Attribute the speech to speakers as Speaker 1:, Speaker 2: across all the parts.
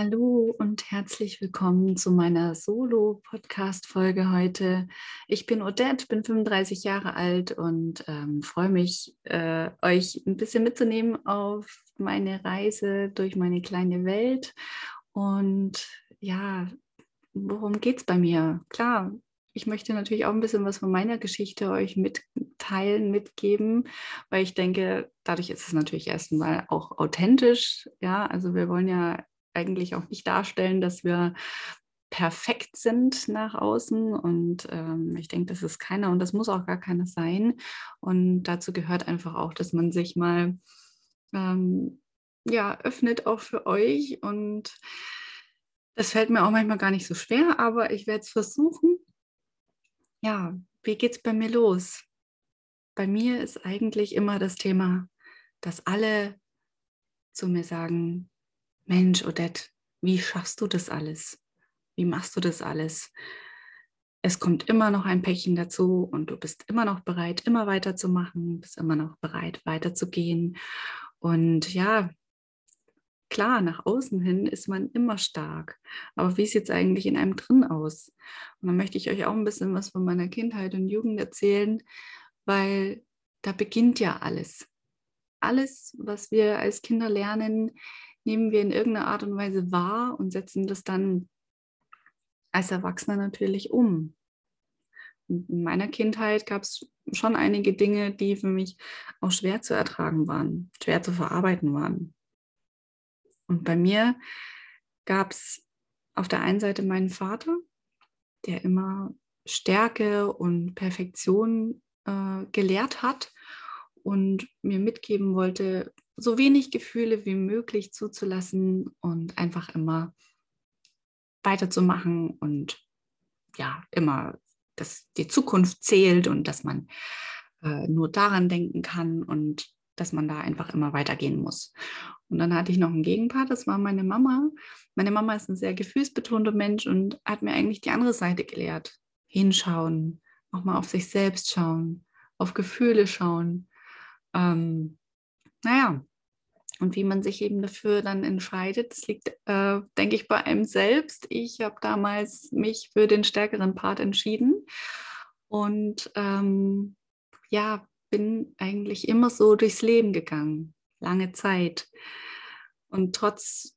Speaker 1: Hallo und herzlich willkommen zu meiner Solo-Podcast-Folge heute. Ich bin Odette, bin 35 Jahre alt und ähm, freue mich, äh, euch ein bisschen mitzunehmen auf meine Reise durch meine kleine Welt. Und ja, worum geht es bei mir? Klar, ich möchte natürlich auch ein bisschen was von meiner Geschichte euch mitteilen, mitgeben, weil ich denke, dadurch ist es natürlich erstmal auch authentisch. Ja, also wir wollen ja eigentlich auch nicht darstellen, dass wir perfekt sind nach außen. Und ähm, ich denke, das ist keiner und das muss auch gar keiner sein. Und dazu gehört einfach auch, dass man sich mal ähm, ja, öffnet auch für euch. Und das fällt mir auch manchmal gar nicht so schwer, aber ich werde es versuchen. Ja, wie geht es bei mir los? Bei mir ist eigentlich immer das Thema, dass alle zu mir sagen, Mensch, Odette, wie schaffst du das alles? Wie machst du das alles? Es kommt immer noch ein Päckchen dazu und du bist immer noch bereit, immer weiterzumachen, bist immer noch bereit, weiterzugehen. Und ja, klar, nach außen hin ist man immer stark. Aber wie sieht es eigentlich in einem drin aus? Und dann möchte ich euch auch ein bisschen was von meiner Kindheit und Jugend erzählen, weil da beginnt ja alles. Alles, was wir als Kinder lernen, nehmen wir in irgendeiner Art und Weise wahr und setzen das dann als Erwachsener natürlich um. In meiner Kindheit gab es schon einige Dinge, die für mich auch schwer zu ertragen waren, schwer zu verarbeiten waren. Und bei mir gab es auf der einen Seite meinen Vater, der immer Stärke und Perfektion äh, gelehrt hat und mir mitgeben wollte, so wenig Gefühle wie möglich zuzulassen und einfach immer weiterzumachen und ja, immer, dass die Zukunft zählt und dass man äh, nur daran denken kann und dass man da einfach immer weitergehen muss. Und dann hatte ich noch einen Gegenpart, das war meine Mama. Meine Mama ist ein sehr gefühlsbetonter Mensch und hat mir eigentlich die andere Seite gelehrt. Hinschauen, auch mal auf sich selbst schauen, auf Gefühle schauen. Ähm, naja, und wie man sich eben dafür dann entscheidet, das liegt, äh, denke ich, bei einem selbst. Ich habe damals mich für den stärkeren Part entschieden und ähm, ja, bin eigentlich immer so durchs Leben gegangen, lange Zeit. Und trotz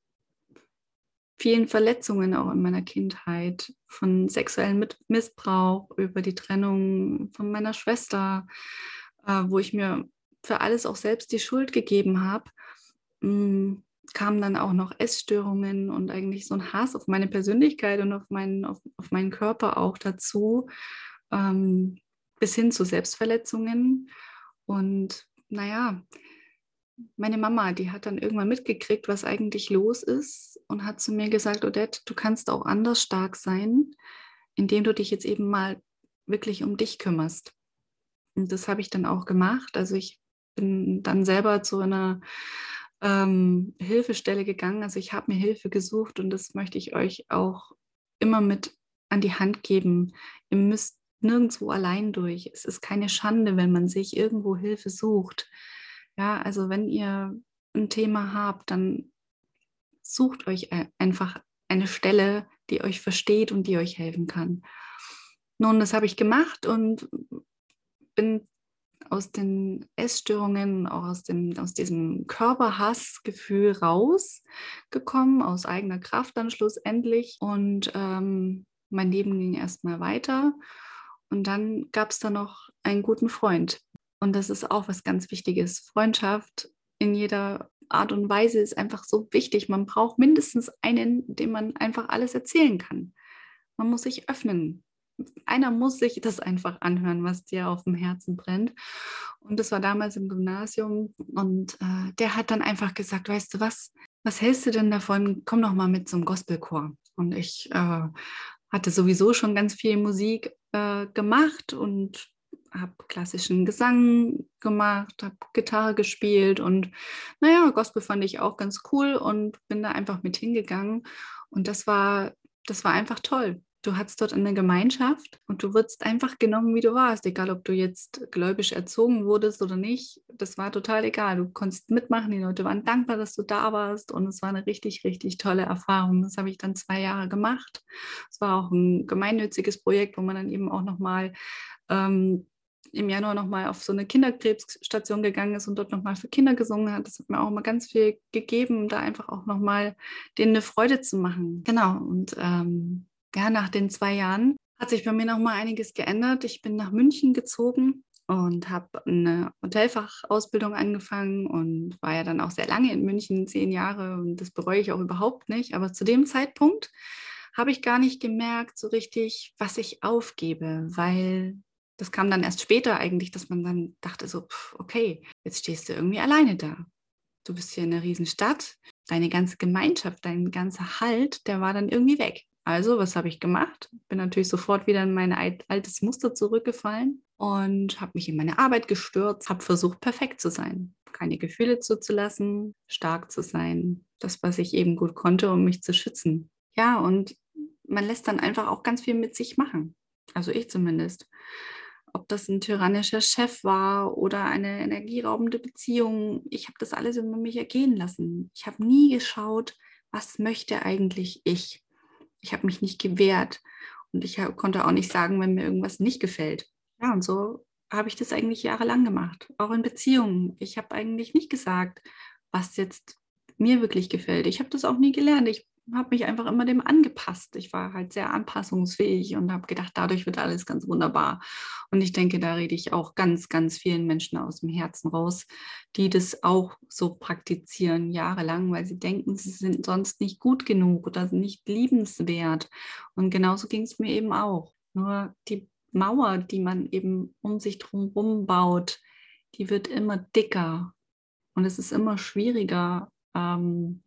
Speaker 1: vielen Verletzungen auch in meiner Kindheit, von sexuellem Missbrauch über die Trennung von meiner Schwester, äh, wo ich mir für alles auch selbst die Schuld gegeben habe, hm, kamen dann auch noch Essstörungen und eigentlich so ein Hass auf meine Persönlichkeit und auf meinen, auf, auf meinen Körper auch dazu, ähm, bis hin zu Selbstverletzungen. Und naja, meine Mama, die hat dann irgendwann mitgekriegt, was eigentlich los ist und hat zu mir gesagt, Odette, du kannst auch anders stark sein, indem du dich jetzt eben mal wirklich um dich kümmerst. Und das habe ich dann auch gemacht. Also ich bin dann selber zu einer ähm, Hilfestelle gegangen. Also ich habe mir Hilfe gesucht und das möchte ich euch auch immer mit an die Hand geben. Ihr müsst nirgendwo allein durch. Es ist keine Schande, wenn man sich irgendwo Hilfe sucht. Ja, also wenn ihr ein Thema habt, dann sucht euch einfach eine Stelle, die euch versteht und die euch helfen kann. Nun, das habe ich gemacht und bin aus den Essstörungen, auch aus, dem, aus diesem Körperhassgefühl rausgekommen, aus eigener Kraft dann schlussendlich. Und ähm, mein Leben ging erstmal weiter. Und dann gab es da noch einen guten Freund. Und das ist auch was ganz Wichtiges. Freundschaft in jeder Art und Weise ist einfach so wichtig. Man braucht mindestens einen, dem man einfach alles erzählen kann. Man muss sich öffnen einer muss sich das einfach anhören, was dir auf dem Herzen brennt. Und das war damals im Gymnasium. Und äh, der hat dann einfach gesagt, weißt du was, was hältst du denn davon? Komm doch mal mit zum Gospelchor. Und ich äh, hatte sowieso schon ganz viel Musik äh, gemacht und habe klassischen Gesang gemacht, habe Gitarre gespielt und naja, Gospel fand ich auch ganz cool und bin da einfach mit hingegangen. Und das war, das war einfach toll Du hattest dort eine Gemeinschaft und du wurdest einfach genommen, wie du warst, egal ob du jetzt gläubisch erzogen wurdest oder nicht. Das war total egal. Du konntest mitmachen, die Leute waren dankbar, dass du da warst und es war eine richtig, richtig tolle Erfahrung. Das habe ich dann zwei Jahre gemacht. Es war auch ein gemeinnütziges Projekt, wo man dann eben auch nochmal ähm, im Januar nochmal auf so eine Kinderkrebsstation gegangen ist und dort nochmal für Kinder gesungen hat. Das hat mir auch mal ganz viel gegeben, da einfach auch nochmal denen eine Freude zu machen. Genau. Und ähm, ja, nach den zwei Jahren hat sich bei mir nochmal einiges geändert. Ich bin nach München gezogen und habe eine Hotelfachausbildung angefangen und war ja dann auch sehr lange in München, zehn Jahre. Und das bereue ich auch überhaupt nicht. Aber zu dem Zeitpunkt habe ich gar nicht gemerkt so richtig, was ich aufgebe, weil das kam dann erst später eigentlich, dass man dann dachte so, okay, jetzt stehst du irgendwie alleine da. Du bist hier in einer Riesenstadt, deine ganze Gemeinschaft, dein ganzer Halt, der war dann irgendwie weg. Also, was habe ich gemacht? Bin natürlich sofort wieder in mein altes Muster zurückgefallen und habe mich in meine Arbeit gestürzt, habe versucht, perfekt zu sein, keine Gefühle zuzulassen, stark zu sein, das, was ich eben gut konnte, um mich zu schützen. Ja, und man lässt dann einfach auch ganz viel mit sich machen. Also ich zumindest ob das ein tyrannischer Chef war oder eine energieraubende Beziehung. Ich habe das alles über mich ergehen lassen. Ich habe nie geschaut, was möchte eigentlich ich. Ich habe mich nicht gewehrt und ich konnte auch nicht sagen, wenn mir irgendwas nicht gefällt. Ja, und so habe ich das eigentlich jahrelang gemacht, auch in Beziehungen. Ich habe eigentlich nicht gesagt, was jetzt mir wirklich gefällt. Ich habe das auch nie gelernt. Ich habe mich einfach immer dem angepasst. Ich war halt sehr anpassungsfähig und habe gedacht, dadurch wird alles ganz wunderbar. Und ich denke, da rede ich auch ganz, ganz vielen Menschen aus dem Herzen raus, die das auch so praktizieren jahrelang, weil sie denken, sie sind sonst nicht gut genug oder nicht liebenswert. Und genauso ging es mir eben auch. Nur die Mauer, die man eben um sich drumherum baut, die wird immer dicker und es ist immer schwieriger. Ähm,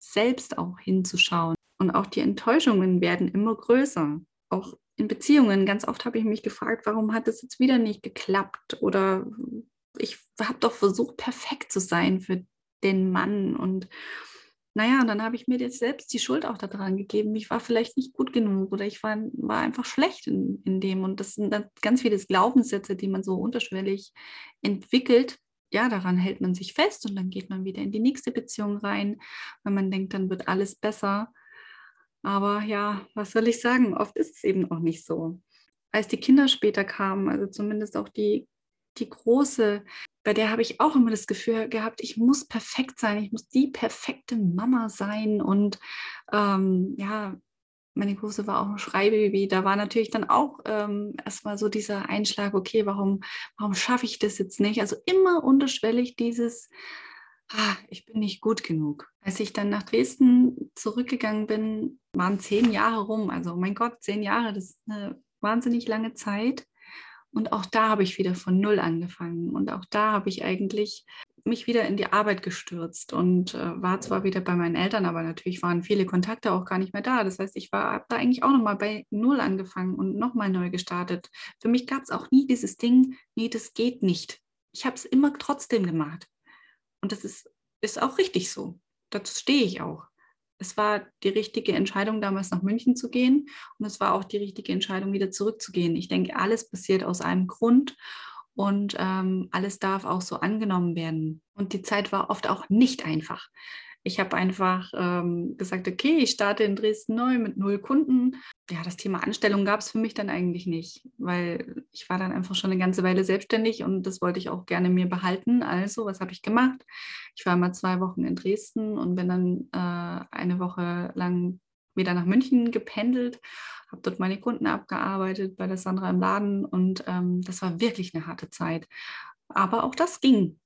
Speaker 1: selbst auch hinzuschauen. Und auch die Enttäuschungen werden immer größer. Auch in Beziehungen. Ganz oft habe ich mich gefragt, warum hat es jetzt wieder nicht geklappt? Oder ich habe doch versucht, perfekt zu sein für den Mann. Und naja, dann habe ich mir jetzt selbst die Schuld auch daran gegeben. Ich war vielleicht nicht gut genug oder ich war, war einfach schlecht in, in dem. Und das sind dann ganz viele Glaubenssätze, die man so unterschwellig entwickelt, ja, daran hält man sich fest und dann geht man wieder in die nächste Beziehung rein, weil man denkt, dann wird alles besser. Aber ja, was soll ich sagen? Oft ist es eben auch nicht so. Als die Kinder später kamen, also zumindest auch die, die große, bei der habe ich auch immer das Gefühl gehabt, ich muss perfekt sein, ich muss die perfekte Mama sein und ähm, ja, meine Große war auch ein Schreibaby, da war natürlich dann auch ähm, erstmal so dieser Einschlag, okay, warum, warum schaffe ich das jetzt nicht? Also immer unterschwellig dieses, ah, ich bin nicht gut genug. Als ich dann nach Dresden zurückgegangen bin, waren zehn Jahre rum. Also mein Gott, zehn Jahre, das ist eine wahnsinnig lange Zeit. Und auch da habe ich wieder von Null angefangen. Und auch da habe ich eigentlich mich wieder in die Arbeit gestürzt und äh, war zwar wieder bei meinen Eltern, aber natürlich waren viele Kontakte auch gar nicht mehr da. Das heißt, ich war habe da eigentlich auch nochmal bei Null angefangen und nochmal neu gestartet. Für mich gab es auch nie dieses Ding, nee, das geht nicht. Ich habe es immer trotzdem gemacht. Und das ist, ist auch richtig so. Dazu stehe ich auch. Es war die richtige Entscheidung, damals nach München zu gehen. Und es war auch die richtige Entscheidung, wieder zurückzugehen. Ich denke, alles passiert aus einem Grund und ähm, alles darf auch so angenommen werden. Und die Zeit war oft auch nicht einfach. Ich habe einfach ähm, gesagt, okay, ich starte in Dresden neu mit null Kunden. Ja, das Thema Anstellung gab es für mich dann eigentlich nicht, weil ich war dann einfach schon eine ganze Weile selbstständig und das wollte ich auch gerne mir behalten. Also, was habe ich gemacht? Ich war mal zwei Wochen in Dresden und bin dann äh, eine Woche lang wieder nach München gependelt, habe dort meine Kunden abgearbeitet bei der Sandra im Laden und ähm, das war wirklich eine harte Zeit. Aber auch das ging.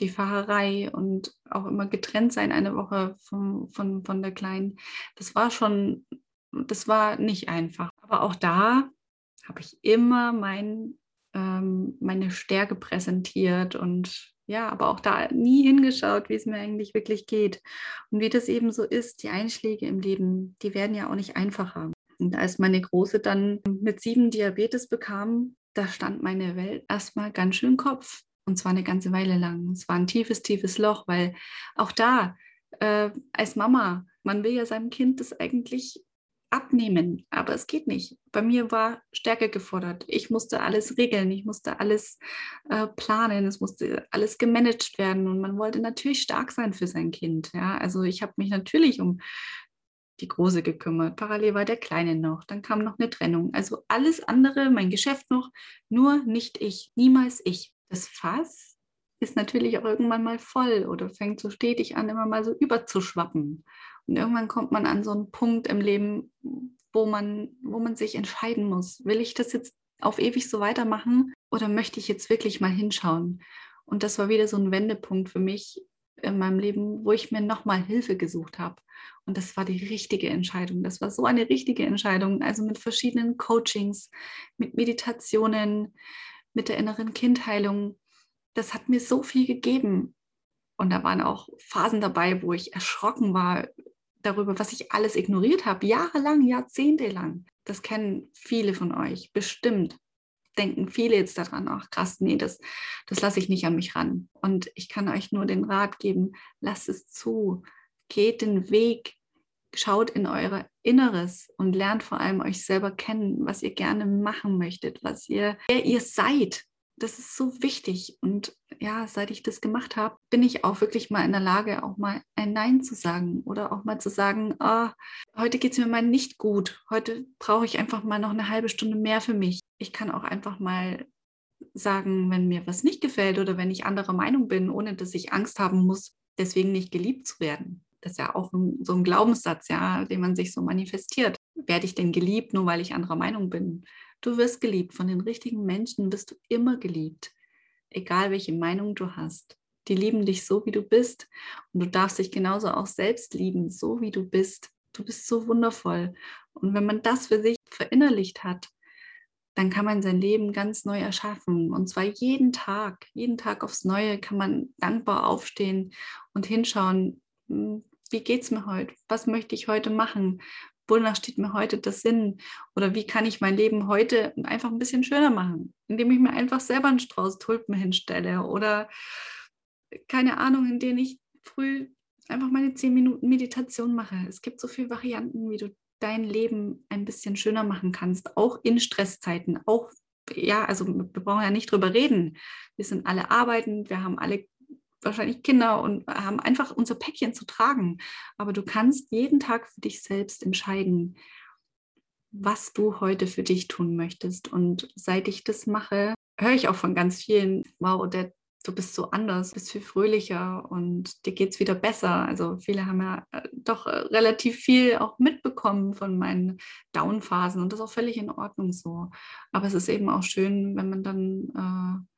Speaker 1: Die Fahrerei und auch immer getrennt sein eine Woche vom, von, von der Kleinen, das war schon, das war nicht einfach. Aber auch da habe ich immer mein, ähm, meine Stärke präsentiert und ja, aber auch da nie hingeschaut, wie es mir eigentlich wirklich geht. Und wie das eben so ist, die Einschläge im Leben, die werden ja auch nicht einfacher. Und als meine Große dann mit sieben Diabetes bekam, da stand meine Welt erstmal ganz schön Kopf. Und zwar eine ganze Weile lang. Es war ein tiefes, tiefes Loch, weil auch da, äh, als Mama, man will ja seinem Kind das eigentlich abnehmen, aber es geht nicht. Bei mir war Stärke gefordert. Ich musste alles regeln, ich musste alles äh, planen, es musste alles gemanagt werden und man wollte natürlich stark sein für sein Kind. Ja, also ich habe mich natürlich um die Große gekümmert. Parallel war der Kleine noch. Dann kam noch eine Trennung. Also alles andere, mein Geschäft noch, nur nicht ich, niemals ich. Das Fass ist natürlich auch irgendwann mal voll oder fängt so stetig an, immer mal so überzuschwappen. Und irgendwann kommt man an so einen Punkt im Leben, wo man, wo man sich entscheiden muss. Will ich das jetzt auf ewig so weitermachen oder möchte ich jetzt wirklich mal hinschauen? Und das war wieder so ein Wendepunkt für mich in meinem Leben, wo ich mir nochmal Hilfe gesucht habe. Und das war die richtige Entscheidung. Das war so eine richtige Entscheidung. Also mit verschiedenen Coachings, mit Meditationen, mit der inneren Kindheilung. Das hat mir so viel gegeben. Und da waren auch Phasen dabei, wo ich erschrocken war darüber, was ich alles ignoriert habe, jahrelang, jahrzehntelang. Das kennen viele von euch, bestimmt. Denken viele jetzt daran, ach krass, nee, das, das lasse ich nicht an mich ran. Und ich kann euch nur den Rat geben, lasst es zu, geht den Weg, schaut in euer Inneres und lernt vor allem euch selber kennen, was ihr gerne machen möchtet, was ihr, wer ihr seid, das ist so wichtig. Und ja, seit ich das gemacht habe, bin ich auch wirklich mal in der Lage, auch mal ein Nein zu sagen oder auch mal zu sagen, oh, heute geht es mir mal nicht gut. Heute brauche ich einfach mal noch eine halbe Stunde mehr für mich. Ich kann auch einfach mal sagen, wenn mir was nicht gefällt oder wenn ich anderer Meinung bin, ohne dass ich Angst haben muss, deswegen nicht geliebt zu werden. Das ist ja auch so ein Glaubenssatz, ja, den man sich so manifestiert. Werde ich denn geliebt, nur weil ich anderer Meinung bin? Du wirst geliebt. Von den richtigen Menschen wirst du immer geliebt. Egal welche Meinung du hast. Die lieben dich so, wie du bist. Und du darfst dich genauso auch selbst lieben, so wie du bist. Du bist so wundervoll. Und wenn man das für sich verinnerlicht hat, dann kann man sein Leben ganz neu erschaffen. Und zwar jeden Tag, jeden Tag aufs Neue kann man dankbar aufstehen und hinschauen, hm, wie geht es mir heute? Was möchte ich heute machen? Wonach steht mir heute das Sinn? Oder wie kann ich mein Leben heute einfach ein bisschen schöner machen? Indem ich mir einfach selber einen Strauß Tulpen hinstelle oder keine Ahnung, in denen ich früh einfach meine zehn Minuten Meditation mache. Es gibt so viele Varianten, wie du dein Leben ein bisschen schöner machen kannst, auch in Stresszeiten, auch ja, also wir brauchen ja nicht drüber reden. Wir sind alle arbeitend, wir haben alle wahrscheinlich Kinder und haben einfach unser Päckchen zu tragen. Aber du kannst jeden Tag für dich selbst entscheiden, was du heute für dich tun möchtest. Und seit ich das mache, höre ich auch von ganz vielen, wow, der, du bist so anders, bist viel fröhlicher und dir geht es wieder besser. Also viele haben ja äh, doch äh, relativ viel auch mitbekommen von meinen Downphasen und das ist auch völlig in Ordnung so. Aber es ist eben auch schön, wenn man dann äh,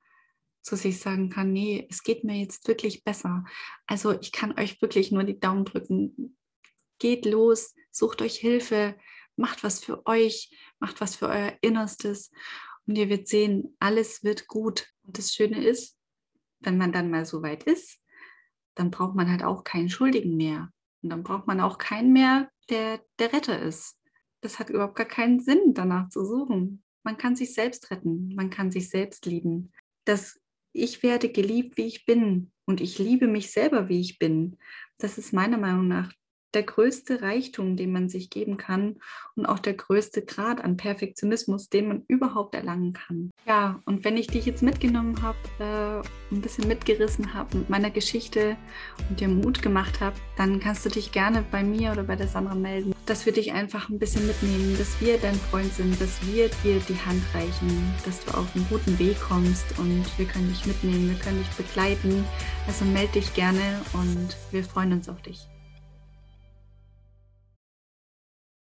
Speaker 1: zu sich sagen kann, nee, es geht mir jetzt wirklich besser. Also ich kann euch wirklich nur die Daumen drücken. Geht los, sucht euch Hilfe, macht was für euch, macht was für euer Innerstes und ihr werdet sehen, alles wird gut. Und das Schöne ist, wenn man dann mal so weit ist, dann braucht man halt auch keinen Schuldigen mehr. Und dann braucht man auch keinen mehr, der der Retter ist. Das hat überhaupt gar keinen Sinn, danach zu suchen. Man kann sich selbst retten, man kann sich selbst lieben. Das ich werde geliebt, wie ich bin und ich liebe mich selber, wie ich bin. Das ist meiner Meinung nach der größte Reichtum, den man sich geben kann und auch der größte Grad an Perfektionismus, den man überhaupt erlangen kann. Ja, und wenn ich dich jetzt mitgenommen habe, äh, ein bisschen mitgerissen habe mit meiner Geschichte und dir Mut gemacht habe, dann kannst du dich gerne bei mir oder bei der Sandra melden, dass wir dich einfach ein bisschen mitnehmen, dass wir dein Freund sind, dass wir dir die Hand reichen, dass du auf einen guten Weg kommst und wir können dich mitnehmen, wir können dich begleiten. Also melde dich gerne und wir freuen uns auf dich.